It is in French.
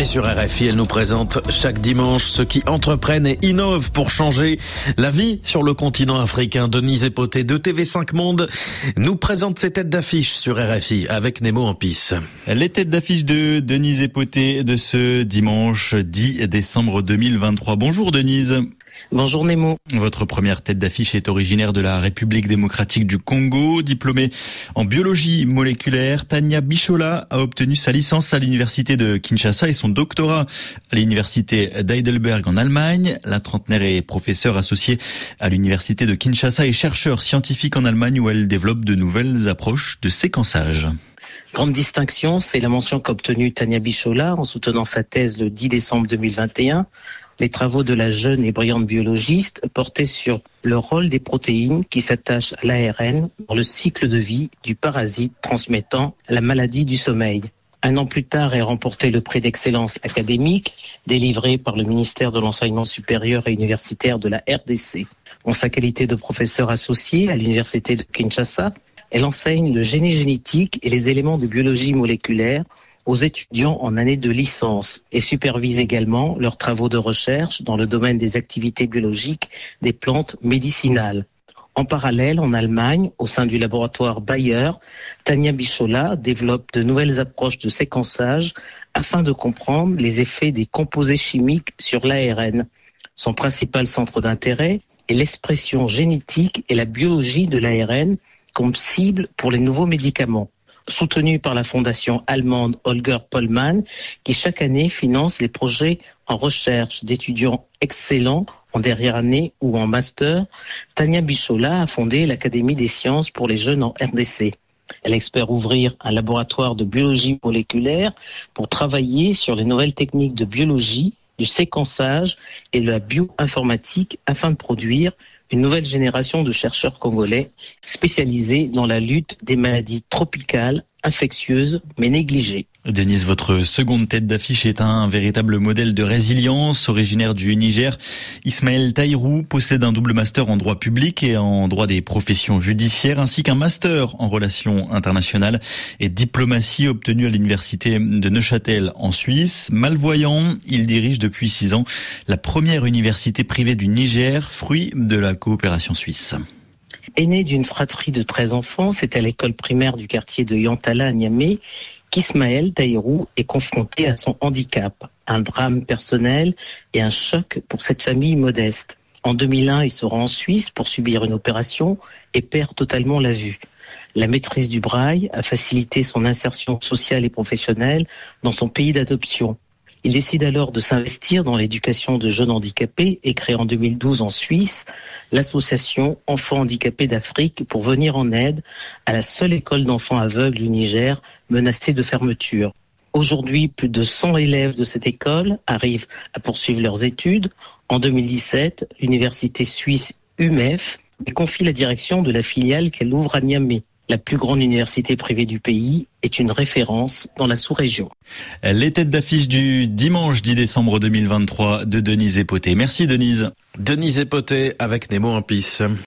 Et sur RFI, elle nous présente chaque dimanche ceux qui entreprennent et innovent pour changer la vie sur le continent africain. Denise Epoté de TV5 Monde nous présente ses têtes d'affiche sur RFI avec Nemo en pisse. Les têtes d'affiche de Denise Epoté de ce dimanche 10 décembre 2023. Bonjour Denise. Bonjour Nemo. Votre première tête d'affiche est originaire de la République démocratique du Congo. Diplômée en biologie moléculaire, Tania Bichola a obtenu sa licence à l'université de Kinshasa et son doctorat à l'université d'Heidelberg en Allemagne. La trentenaire est professeure associée à l'université de Kinshasa et chercheur scientifique en Allemagne où elle développe de nouvelles approches de séquençage. Grande distinction, c'est la mention qu'a obtenue Tania Bichola en soutenant sa thèse le 10 décembre 2021 les travaux de la jeune et brillante biologiste portaient sur le rôle des protéines qui s'attachent à l'ARN dans le cycle de vie du parasite transmettant la maladie du sommeil. Un an plus tard est remporté le prix d'excellence académique délivré par le ministère de l'Enseignement supérieur et universitaire de la RDC. En sa qualité de professeur associé à l'université de Kinshasa, elle enseigne le génie génétique et les éléments de biologie moléculaire aux étudiants en année de licence et supervise également leurs travaux de recherche dans le domaine des activités biologiques des plantes médicinales. En parallèle, en Allemagne, au sein du laboratoire Bayer, Tania Bichola développe de nouvelles approches de séquençage afin de comprendre les effets des composés chimiques sur l'ARN. Son principal centre d'intérêt est l'expression génétique et la biologie de l'ARN comme cible pour les nouveaux médicaments soutenu par la fondation allemande Holger Pollmann, qui chaque année finance les projets en recherche d'étudiants excellents en dernière année ou en master. Tania Bichola a fondé l'Académie des sciences pour les jeunes en RDC. Elle espère ouvrir un laboratoire de biologie moléculaire pour travailler sur les nouvelles techniques de biologie, du séquençage et de la bioinformatique afin de produire une nouvelle génération de chercheurs congolais spécialisés dans la lutte des maladies tropicales infectieuses mais négligées. Denise, votre seconde tête d'affiche est un véritable modèle de résilience. Originaire du Niger, Ismaël Taïrou possède un double master en droit public et en droit des professions judiciaires, ainsi qu'un master en relations internationales et diplomatie obtenu à l'université de Neuchâtel en Suisse. Malvoyant, il dirige depuis six ans la première université privée du Niger, fruit de la coopération suisse. Aîné d'une fratrie de 13 enfants, c'est à l'école primaire du quartier de Yantala à Niamey qu'Ismaël Taïrou est confronté à son handicap, un drame personnel et un choc pour cette famille modeste. En 2001, il se rend en Suisse pour subir une opération et perd totalement la vue. La maîtrise du braille a facilité son insertion sociale et professionnelle dans son pays d'adoption. Il décide alors de s'investir dans l'éducation de jeunes handicapés et crée en 2012 en Suisse l'association Enfants handicapés d'Afrique pour venir en aide à la seule école d'enfants aveugles du Niger menacée de fermeture. Aujourd'hui, plus de 100 élèves de cette école arrivent à poursuivre leurs études. En 2017, l'université suisse UMEF confie la direction de la filiale qu'elle ouvre à Niamey la plus grande université privée du pays, est une référence dans la sous-région. Les têtes d'affiche du dimanche 10 décembre 2023 de Denise Epoté. Merci Denise. Denise Epoté avec Nemo en pisse.